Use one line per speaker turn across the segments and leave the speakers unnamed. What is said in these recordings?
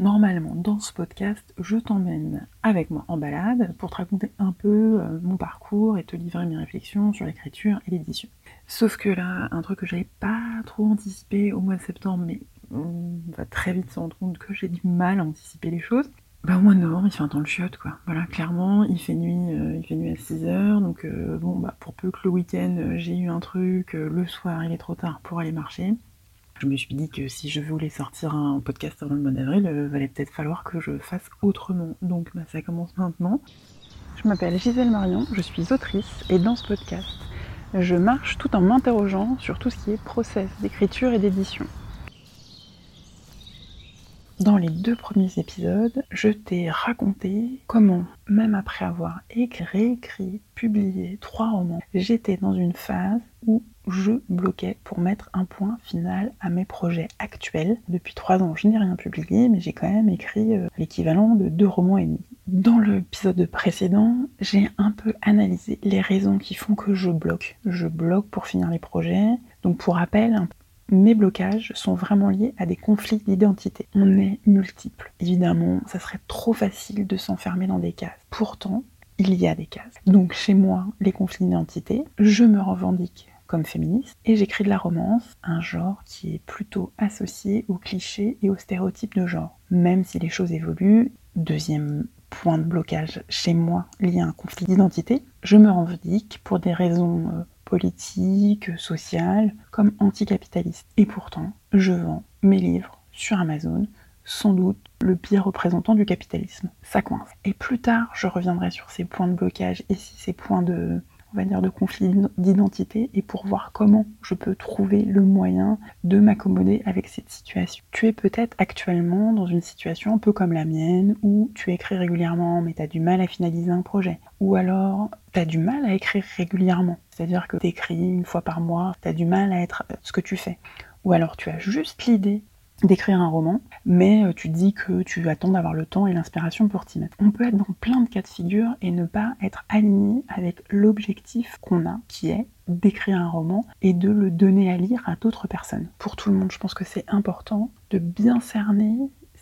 Normalement, dans ce podcast, je t'emmène avec moi en balade pour te raconter un peu euh, mon parcours et te livrer mes réflexions sur l'écriture et l'édition. Sauf que là, un truc que j'avais pas trop anticipé au mois de septembre, mais on va très vite se rendre compte que j'ai du mal à anticiper les choses. Bah au mois de novembre, il fait un temps de chiotte, quoi. Voilà, clairement, il fait nuit, euh, il fait nuit à 6 heures, donc euh, bon, bah pour peu que le week-end j'ai eu un truc, le soir il est trop tard pour aller marcher. Je me suis dit que si je voulais sortir un podcast avant le mois d'avril, il valait peut-être falloir que je fasse autrement. Donc bah, ça commence maintenant. Je m'appelle Gisèle Marion, je suis autrice, et dans ce podcast, je marche tout en m'interrogeant sur tout ce qui est process d'écriture et d'édition. Dans les deux premiers épisodes, je t'ai raconté comment, même après avoir écrit, réécrit, publié trois romans, j'étais dans une phase où je bloquais pour mettre un point final à mes projets actuels. Depuis trois ans, je n'ai rien publié, mais j'ai quand même écrit euh, l'équivalent de deux romans et demi. Dans l'épisode précédent, j'ai un peu analysé les raisons qui font que je bloque. Je bloque pour finir les projets. Donc pour rappel, mes blocages sont vraiment liés à des conflits d'identité. On est multiples. Évidemment, ça serait trop facile de s'enfermer dans des cases. Pourtant, il y a des cases. Donc chez moi, les conflits d'identité, je me revendique comme féministe et j'écris de la romance, un genre qui est plutôt associé aux clichés et aux stéréotypes de genre. Même si les choses évoluent, deuxième point de blocage chez moi lié à un conflit d'identité, je me revendique pour des raisons euh, politique, sociale, comme anticapitaliste. Et pourtant, je vends mes livres sur Amazon, sans doute le pire représentant du capitalisme. Ça coince. Et plus tard, je reviendrai sur ces points de blocage et ces points de, on va dire, de conflit d'identité et pour voir comment je peux trouver le moyen de m'accommoder avec cette situation. Tu es peut-être actuellement dans une situation un peu comme la mienne où tu écris régulièrement mais tu du mal à finaliser un projet. Ou alors tu as du mal à écrire régulièrement. C'est-à-dire que tu écris une fois par mois, tu as du mal à être ce que tu fais. Ou alors tu as juste l'idée d'écrire un roman, mais euh, tu dis que tu attends d'avoir le temps et l'inspiration pour t'y mettre. On peut être dans plein de cas de figure et ne pas être aligné avec l'objectif qu'on a, qui est d'écrire un roman et de le donner à lire à d'autres personnes. Pour tout le monde, je pense que c'est important de bien cerner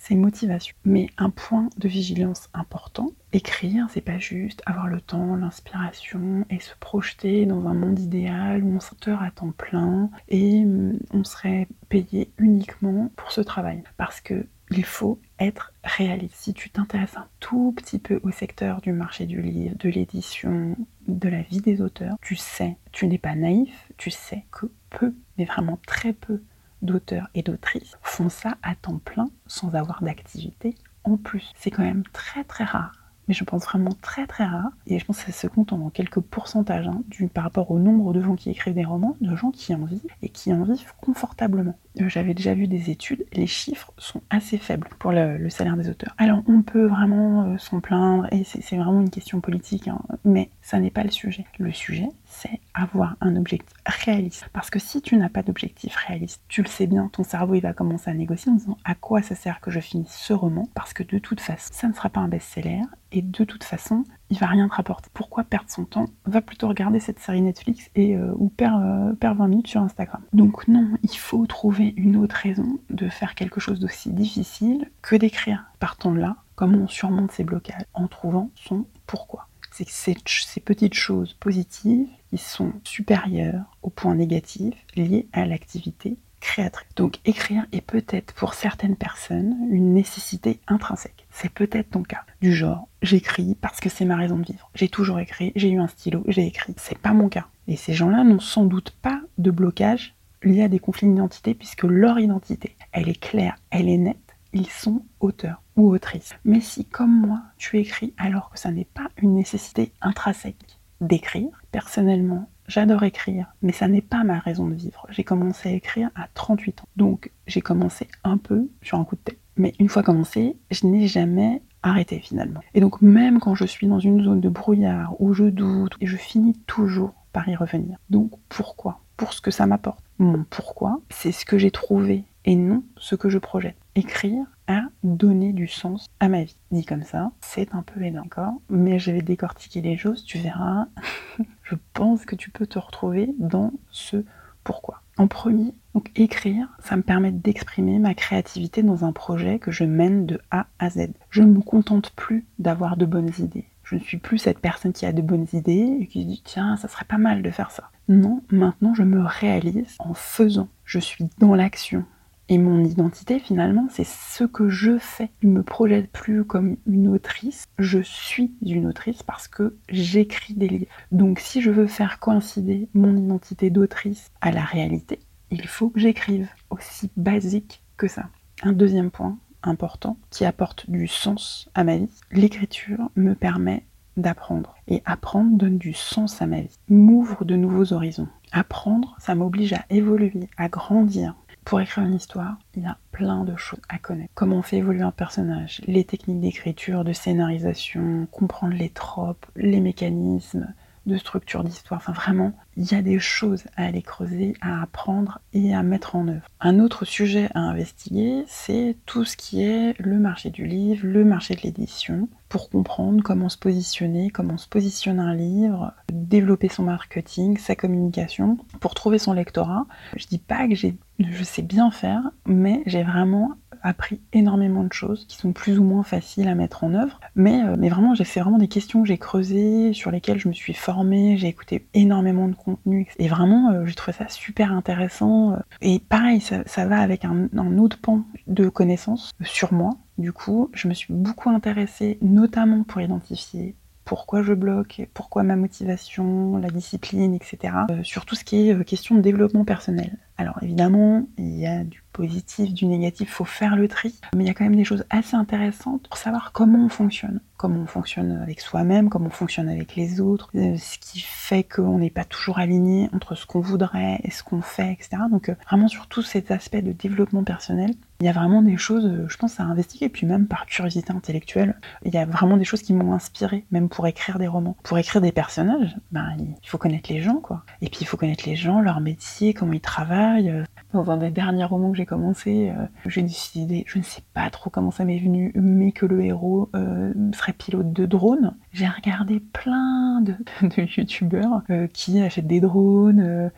ses motivations. Mais un point de vigilance important, écrire, c'est pas juste avoir le temps, l'inspiration et se projeter dans un monde idéal où on serait à temps plein et hum, on serait payé uniquement pour ce travail. Parce que il faut être réaliste. Si tu t'intéresses un tout petit peu au secteur du marché du livre, de l'édition, de la vie des auteurs, tu sais, tu n'es pas naïf, tu sais que peu, mais vraiment très peu d'auteurs et d'autrices font ça à temps plein sans avoir d'activité en plus. C'est quand même très très rare mais je pense vraiment très très rare. Et je pense que ça se compte en quelques pourcentages hein, du, par rapport au nombre de gens qui écrivent des romans, de gens qui en vivent et qui en vivent confortablement. Euh, j'avais déjà vu des études, les chiffres sont assez faibles pour le, salaire des auteurs. Alors on peut vraiment euh, s'en plaindre et c'est vraiment une question politique, hein, mais ça n'est pas le sujet. Le sujet, c'est avoir un objectif réaliste. Parce que si tu n'as pas d'objectif réaliste, tu le sais bien, ton cerveau il va commencer à négocier en disant à quoi ça sert que je finisse ce roman? Parce que de toute façon, ça ne sera pas un best-seller et de toute façon, il va rien te rapporter. Pourquoi perdre son temps? Va plutôt regarder cette série Netflix et euh, ou perdre, euh, 20 minutes sur Instagram. Donc non, il faut trouver une autre raison de faire quelque chose d'aussi difficile que d'écrire. Partons de là, comment on surmonte ces blocages? En trouvant son pourquoi. C'est que ces, petites choses positives, ils sont supérieures aux points négatifs liés à l'activité créatrice. Donc écrire est peut-être pour certaines personnes une nécessité intrinsèque. C'est peut-être ton cas. Du genre, j'écris parce que c'est ma raison de vivre. J'ai toujours écrit, j'ai eu un stylo, j'ai écrit. C'est pas mon cas. Et ces gens-là n'ont sans doute pas de blocage lié à des conflits d'identité puisque leur identité, elle est claire, elle est nette. Ils sont auteurs ou autrices. Mais si, comme moi, tu écris alors que ça n'est pas une nécessité intrinsèque d'écrire, personnellement, J'adore écrire, mais ça n'est pas ma raison de vivre. J'ai commencé à écrire à 38 ans. Donc j'ai commencé un peu sur un coup de tête. Mais une fois commencé, je n'ai jamais arrêté finalement. Et donc même quand je suis dans une zone de brouillard où je doute, je finis toujours par y revenir. Donc pourquoi? Pour ce que ça m'apporte. Mon pourquoi, c'est ce que j'ai trouvé et non ce que je projette. Écrire a donné du sens à ma vie. Dit comme ça, c'est un peu énorme, Mais je vais décortiquer les choses, tu verras. je pense que tu peux te retrouver dans ce pourquoi. En premier, donc écrire, ça me permet d'exprimer ma créativité dans un projet que je mène de A à Z. Je ne me contente plus d'avoir de bonnes idées. Je ne suis plus cette personne qui a de bonnes idées et qui se dit tiens, ça serait pas mal de faire ça. Non, maintenant je me réalise en faisant. Je suis dans l'action. Et mon identité, finalement, c'est ce que je fais. Je ne me projette plus comme une autrice, je suis une autrice parce que j'écris des livres. Donc si je veux faire coïncider mon identité d'autrice à la réalité, il faut que j'écrive. Aussi basique que ça. Un deuxième point important qui apporte du sens à ma vie, l'écriture me permet d'apprendre. Et apprendre donne du sens à ma vie, m'ouvre de nouveaux horizons. Apprendre, ça m'oblige à évoluer, à grandir, pour écrire une histoire, il y a plein de choses à connaître. Comment on fait évoluer un personnage, les techniques d'écriture, de scénarisation, comprendre les tropes, les mécanismes de structure d'histoire. Enfin vraiment, il y a des choses à aller creuser, à apprendre et à mettre en œuvre. Un autre sujet à investiguer, c'est tout ce qui est le marché du livre, le marché de l'édition, pour comprendre comment se positionner, comment se positionne un livre, développer son marketing, sa communication, pour trouver son lectorat. Je dis pas que je sais bien faire, mais j'ai vraiment appris énormément de choses qui sont plus ou moins faciles à mettre en œuvre. Mais, euh, mais vraiment, fait vraiment des questions que j'ai creusées, sur lesquelles je me suis formée, j'ai écouté énormément de contenu. Et vraiment, euh, j'ai trouvé ça super intéressant. Et pareil, ça, va avec un, un, autre pan de connaissances sur moi. Du coup, je me suis beaucoup intéressée, notamment pour identifier pourquoi je bloque, pourquoi ma motivation, la discipline, etc. Euh, sur tout ce qui est euh, question de développement personnel. Alors évidemment, il y a du positif, du négatif, faut faire le tri, mais il y a quand même des choses assez intéressantes pour savoir comment on fonctionne, comment on fonctionne avec soi-même, comment on fonctionne avec les autres, euh, ce qui fait qu'on n'est pas toujours aligné entre ce qu'on voudrait et ce qu'on fait, etc. Donc vraiment sur tous ces aspects de développement personnel, il y a vraiment des choses, euh, je pense, à investiguer. Et puis même par curiosité intellectuelle, il y a vraiment des choses qui m'ont inspiré, même pour écrire des romans. Pour écrire des personnages, ben, il faut connaître les gens, quoi. Et puis il faut connaître les gens, leur métier, comment ils travaillent. Dans un des derniers romans que j'ai commencé, euh, j'ai décidé, je ne sais pas trop comment ça m'est venu, mais que le héros euh, serait pilote de drone. J'ai regardé plein de, de youtubeurs qui achètent des drones,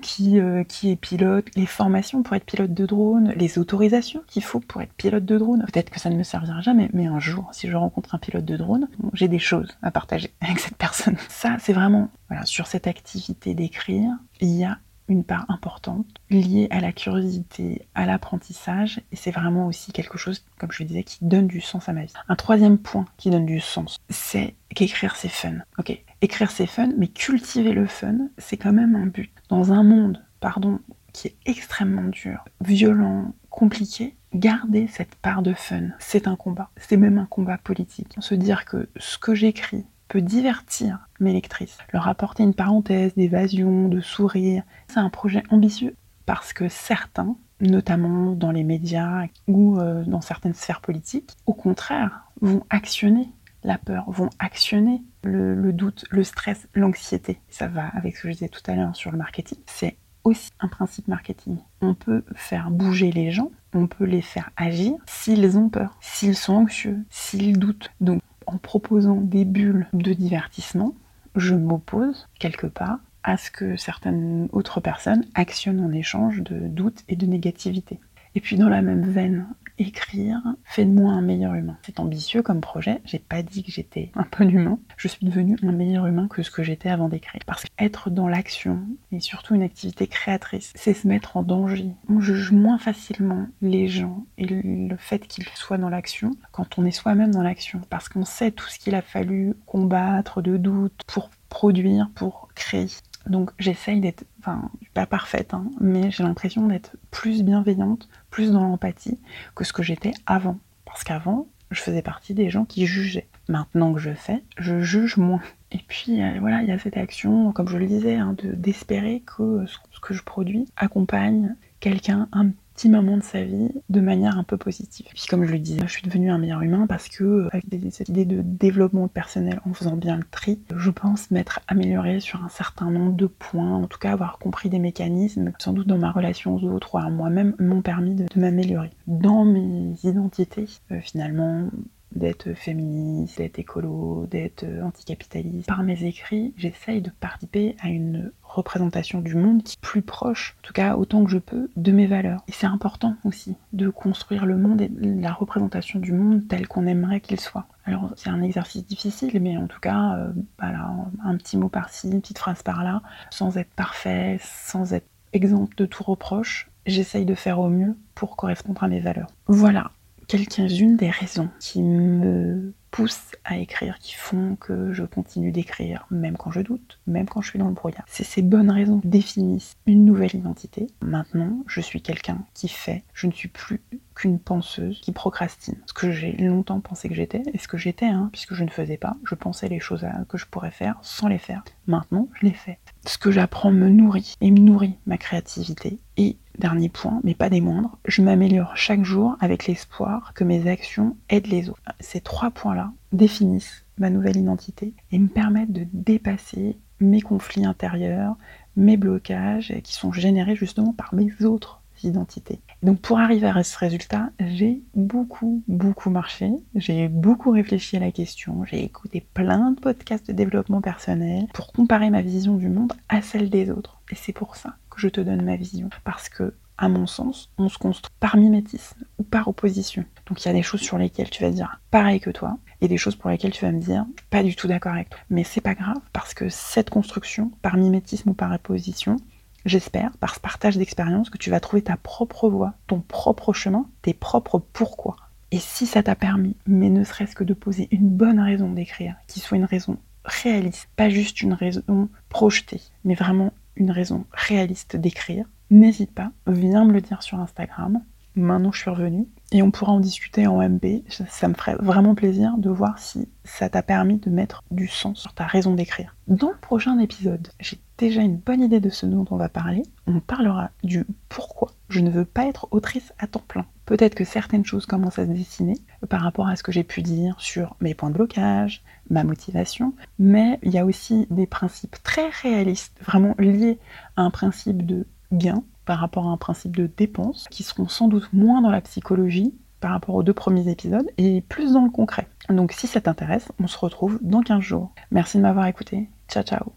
qui, qui est pilote, les formations pour être pilote de drone, les autorisations qu'il faut pour être pilote de drone. Peut-être que ça ne me servira jamais, mais un jour, si je rencontre un pilote de drone, j'ai des choses à partager avec cette personne. Ça, c'est vraiment, voilà, sur cette activité d'écrire, il y a une part importante liée à la curiosité, à l'apprentissage, et c'est vraiment aussi quelque chose, comme je le disais, qui donne du sens à ma vie. Un troisième point qui donne du sens, c'est qu'écrire c'est fun. Ok, écrire c'est fun, mais cultiver le fun, c'est quand même un but. Dans un monde, pardon, qui est extrêmement dur, violent, compliqué, garder cette part de fun, c'est un combat. C'est même un combat politique. Se dire que ce que j'écris peut divertir mes lectrices, leur apporter une parenthèse d'évasion, de sourire, c'est un projet ambitieux parce que certains, notamment dans les médias ou euh, dans certaines sphères politiques, au contraire, vont actionner la peur, vont actionner le, le doute, le stress, l'anxiété. Ça va avec ce que je disais tout à l'heure sur le marketing. C'est aussi un principe marketing. On peut faire bouger les gens, on peut les faire agir s'ils ont peur, s'ils sont anxieux, s'ils doutent. Donc en proposant des bulles de divertissement, je m'oppose quelque part à ce que certaines autres personnes actionnent en échange de doutes et de négativité. Et puis dans la même veine, écrire fait de moi un meilleur humain. C'est ambitieux comme projet, j'ai pas dit que j'étais un bon humain, je suis devenu un meilleur humain que ce que j'étais avant d'écrire. Parce qu'être dans l'action, et surtout une activité créatrice, c'est se mettre en danger. On juge moins facilement les gens et le fait qu'ils soient dans l'action quand on est soi-même dans l'action. Parce qu'on sait tout ce qu'il a fallu combattre de doutes pour produire, pour créer. Donc j'essaye d'être, enfin, pas parfaite, hein, mais j'ai l'impression d'être plus bienveillante, plus dans l'empathie que ce que j'étais avant. Parce qu'avant, je faisais partie des gens qui jugeaient. Maintenant que je fais, je juge moins. Et puis euh, voilà, il y a cette action, comme je le disais, hein, de d'espérer que ce que je produis accompagne quelqu'un un petit moment de sa vie de manière un peu positive. Et puis comme je le disais, je suis devenue un meilleur humain parce que avec cette idée de développement personnel en faisant bien le tri, je pense m'être améliorée sur un certain nombre de points, en tout cas avoir compris des mécanismes, sans doute dans ma relation aux autres ou à moi-même, m'ont permis de, m'améliorer. Dans mes identités, euh, finalement, d'être féministe, d'être écolo, d'être anticapitaliste. Par mes écrits, j'essaye de participer à une représentation du monde qui est plus proche, en tout cas autant que je peux, de mes valeurs. Et c'est important aussi de construire le monde et la représentation du monde tel qu'on aimerait qu'il soit. Alors c'est un exercice difficile, mais en tout cas, euh, voilà, un petit mot par-ci, une petite phrase par-là, sans être parfait, sans être exemple de tout reproche, j'essaye de faire au mieux pour correspondre à mes valeurs. Voilà, quelques-unes des raisons qui me poussent à écrire, qui font que je continue d'écrire, même quand je doute, même quand je suis dans le brouillard. C'est ces bonnes raisons qui définissent une nouvelle identité. Maintenant, je suis quelqu'un qui fait, je ne suis plus qu'une penseuse qui procrastine. Ce que j'ai longtemps pensé que j'étais, et ce que j'étais, hein, puisque je ne faisais pas, je pensais les choses que je pourrais faire sans les faire. Maintenant, je les fais. Ce que j'apprends me nourrit et me nourrit ma créativité. Et dernier point, mais pas des moindres, je m'améliore chaque jour avec l'espoir que mes actions aident les autres. Ces trois points-là définissent ma nouvelle identité et me permettent de dépasser mes conflits intérieurs, mes blocages qui sont générés justement par mes autres identités. Donc pour arriver à ce résultat, j'ai beaucoup, beaucoup marché, j'ai beaucoup réfléchi à la question, j'ai écouté plein de podcasts de développement personnel pour comparer ma vision du monde à celle des autres. Et c'est pour ça que je te donne ma vision. Parce que, à mon sens, on se construit par mimétisme ou par opposition. Donc il y a des choses sur lesquelles tu vas dire pareil que toi, et des choses pour lesquelles tu vas me dire pas du tout d'accord avec toi. Mais c'est pas grave, parce que cette construction, par mimétisme ou par opposition, J'espère, par ce partage d'expérience, que tu vas trouver ta propre voie, ton propre chemin, tes propres pourquoi. Et si ça t'a permis, mais ne serait-ce que de poser une bonne raison d'écrire, qui soit une raison réaliste, pas juste une raison projetée, mais vraiment une raison réaliste d'écrire, n'hésite pas, viens me le dire sur Instagram. Maintenant, je suis revenue et on pourra en discuter en MP. Ça me ferait vraiment plaisir de voir si ça t'a permis de mettre du sens sur ta raison d'écrire. Dans le prochain épisode, j'ai déjà une bonne idée de ce dont on va parler. On parlera du pourquoi je ne veux pas être autrice à temps plein. Peut-être que certaines choses commencent à se dessiner par rapport à ce que j'ai pu dire sur mes points de blocage, ma motivation, mais il y a aussi des principes très réalistes, vraiment liés à un principe de gain par rapport à un principe de dépense, qui seront sans doute moins dans la psychologie par rapport aux deux premiers épisodes et plus dans le concret. Donc si ça t'intéresse, on se retrouve dans 15 jours. Merci de m'avoir écouté. Ciao ciao